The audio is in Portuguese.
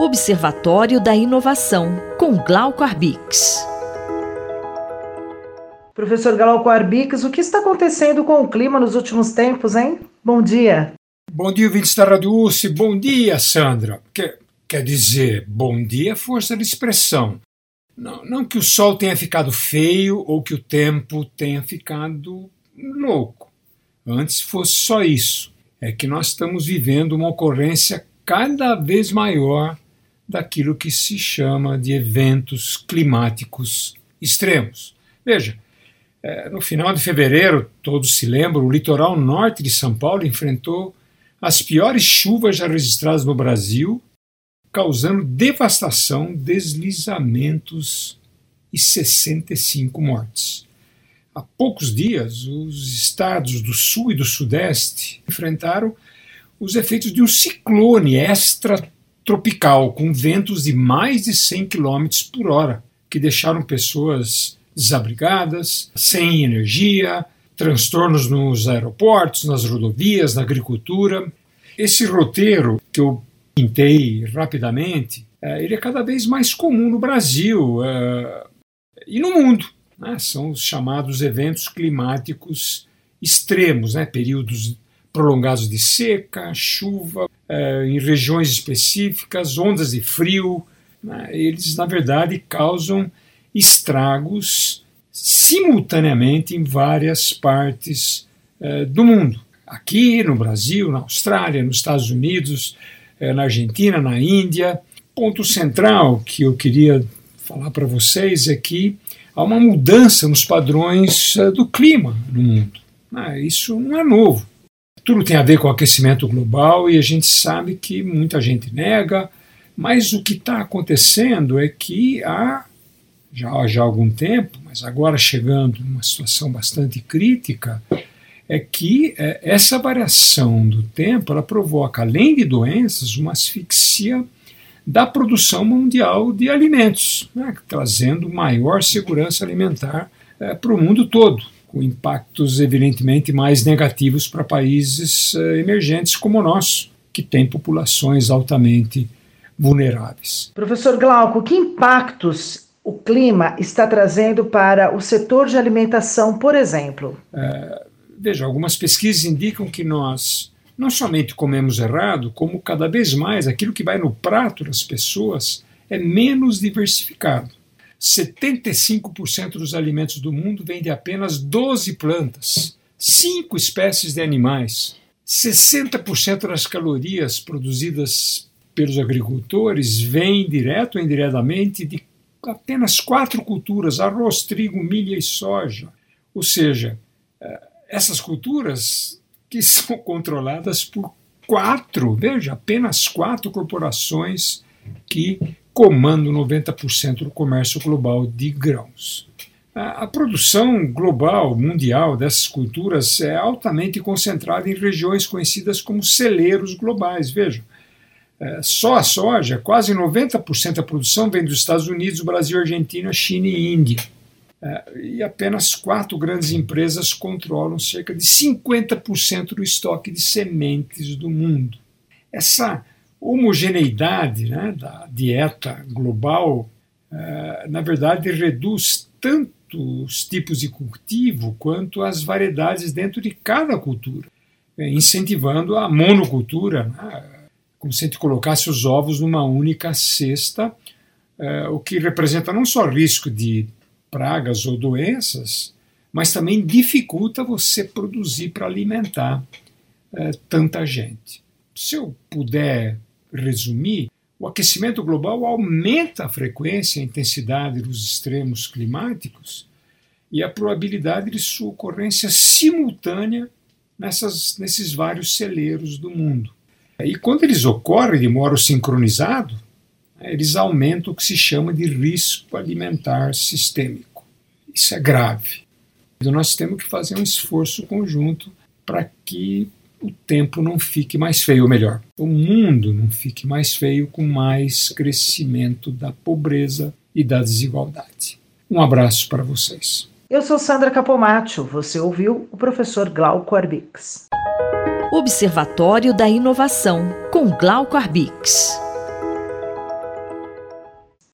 Observatório da Inovação, com Glauco Arbix. Professor Glauco Arbix, o que está acontecendo com o clima nos últimos tempos, hein? Bom dia. Bom dia, ouvintes da Rádio USP. Bom dia, Sandra. Quer, quer dizer, bom dia é força de expressão. Não, não que o sol tenha ficado feio ou que o tempo tenha ficado louco. Antes fosse só isso. É que nós estamos vivendo uma ocorrência cada vez maior daquilo que se chama de eventos climáticos extremos. Veja, é, no final de fevereiro, todos se lembram, o litoral norte de São Paulo enfrentou as piores chuvas já registradas no Brasil, causando devastação, deslizamentos e 65 mortes. Há poucos dias, os estados do sul e do sudeste enfrentaram os efeitos de um ciclone extratropical com ventos de mais de 100 km por hora, que deixaram pessoas desabrigadas, sem energia, transtornos nos aeroportos, nas rodovias, na agricultura. Esse roteiro que eu pintei rapidamente, é, ele é cada vez mais comum no Brasil é, e no mundo. Né? São os chamados eventos climáticos extremos, né? períodos prolongados de seca, chuva, é, em regiões específicas, ondas de frio. Né? Eles, na verdade, causam estragos simultaneamente em várias partes eh, do mundo. Aqui no Brasil, na Austrália, nos Estados Unidos, eh, na Argentina, na Índia. Ponto central que eu queria falar para vocês é que há uma mudança nos padrões eh, do clima no mundo. Ah, isso não é novo. Tudo tem a ver com aquecimento global e a gente sabe que muita gente nega, mas o que está acontecendo é que há já, já há algum tempo, mas agora chegando numa situação bastante crítica, é que é, essa variação do tempo ela provoca, além de doenças, uma asfixia da produção mundial de alimentos, né, trazendo maior segurança alimentar é, para o mundo todo, com impactos evidentemente mais negativos para países é, emergentes como o nosso, que tem populações altamente vulneráveis. Professor Glauco, que impactos o clima está trazendo para o setor de alimentação, por exemplo? É, veja, algumas pesquisas indicam que nós não somente comemos errado, como cada vez mais aquilo que vai no prato das pessoas é menos diversificado. 75% dos alimentos do mundo vêm de apenas 12 plantas, 5 espécies de animais. 60% das calorias produzidas pelos agricultores vêm direto ou indiretamente de apenas quatro culturas: arroz, trigo, milho e soja. Ou seja, eh, essas culturas que são controladas por quatro, veja, apenas quatro corporações que comandam 90% do comércio global de grãos. A produção global, mundial dessas culturas é altamente concentrada em regiões conhecidas como celeiros globais. Vejam, é, só a soja, quase 90% da produção vem dos Estados Unidos, Brasil, Argentina, China e Índia. É, e apenas quatro grandes empresas controlam cerca de 50% do estoque de sementes do mundo. Essa homogeneidade né, da dieta global, é, na verdade, reduz tanto os tipos de cultivo quanto as variedades dentro de cada cultura, incentivando a monocultura. Né, como se a gente colocasse os ovos numa única cesta, eh, o que representa não só risco de pragas ou doenças, mas também dificulta você produzir para alimentar eh, tanta gente. Se eu puder resumir, o aquecimento global aumenta a frequência e a intensidade dos extremos climáticos e a probabilidade de sua ocorrência simultânea nessas, nesses vários celeiros do mundo. E quando eles ocorrem de modo sincronizado, né, eles aumentam o que se chama de risco alimentar sistêmico. Isso é grave. Nós temos que fazer um esforço conjunto para que o tempo não fique mais feio, ou melhor, o mundo não fique mais feio com mais crescimento da pobreza e da desigualdade. Um abraço para vocês. Eu sou Sandra Capomatto. Você ouviu o professor Glauco Arbix. Observatório da Inovação, com Glauco Arbix.